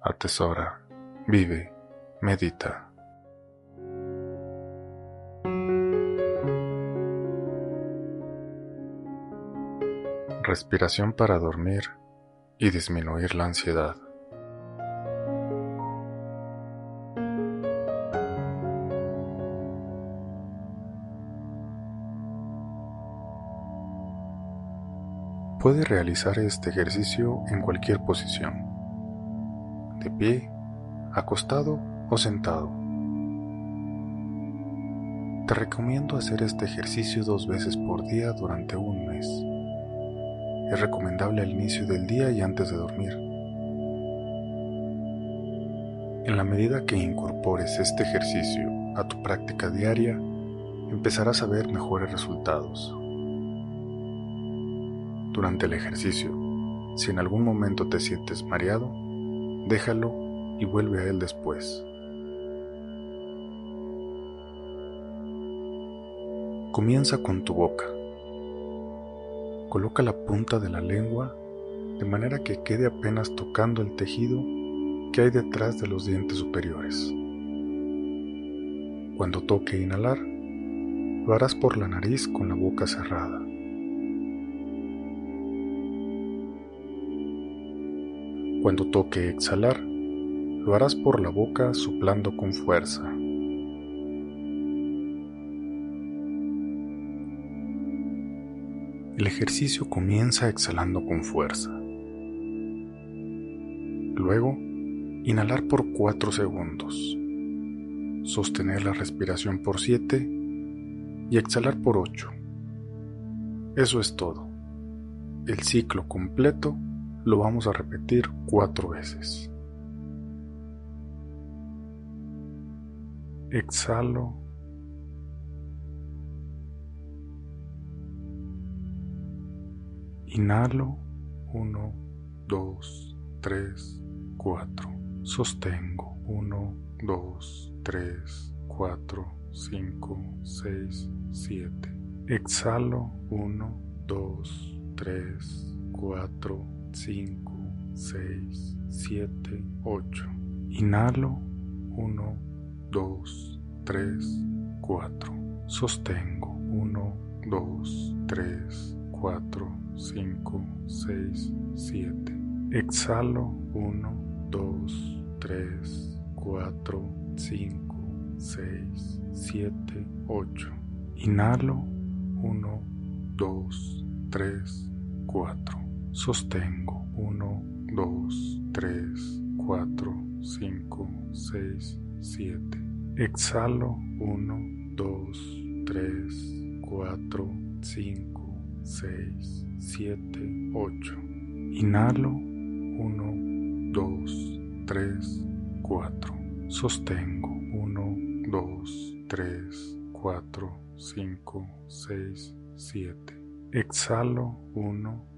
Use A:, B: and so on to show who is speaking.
A: Atesora, vive, medita. Respiración para dormir y disminuir la ansiedad. Puede realizar este ejercicio en cualquier posición, de pie, acostado o sentado. Te recomiendo hacer este ejercicio dos veces por día durante un mes. Es recomendable al inicio del día y antes de dormir. En la medida que incorpores este ejercicio a tu práctica diaria, empezarás a ver mejores resultados. Durante el ejercicio, si en algún momento te sientes mareado, déjalo y vuelve a él después. Comienza con tu boca. Coloca la punta de la lengua de manera que quede apenas tocando el tejido que hay detrás de los dientes superiores. Cuando toque inhalar, lo harás por la nariz con la boca cerrada. Cuando toque exhalar, lo harás por la boca soplando con fuerza. El ejercicio comienza exhalando con fuerza. Luego, inhalar por 4 segundos, sostener la respiración por 7 y exhalar por 8. Eso es todo. El ciclo completo lo vamos a repetir cuatro veces. Exhalo. Inhalo. 1, 2, 3, 4. Sostengo. 1, 2, 3, 4, 5, 6, 7. Exhalo. 1, 2, 3, 4, 5, 6, 7, 8. Inhalo. 1, 2, 3, 4. Sostengo. 1, 2, 3, 4, 5, 6, 7. Exhalo 1, 2, 3, 4, 5, 6, 7, 8. Inhalo 1, 2, 3, 4. Sostengo 1, 2, 3, 4, 5, 6, 7. Exhalo 1, 2, 3, 4, 5, 6, 7, 8. Inhalo 1, 2, 3, 4. Sostengo 1, 2, 3, 4, 5, 6, 7. Exhalo 1,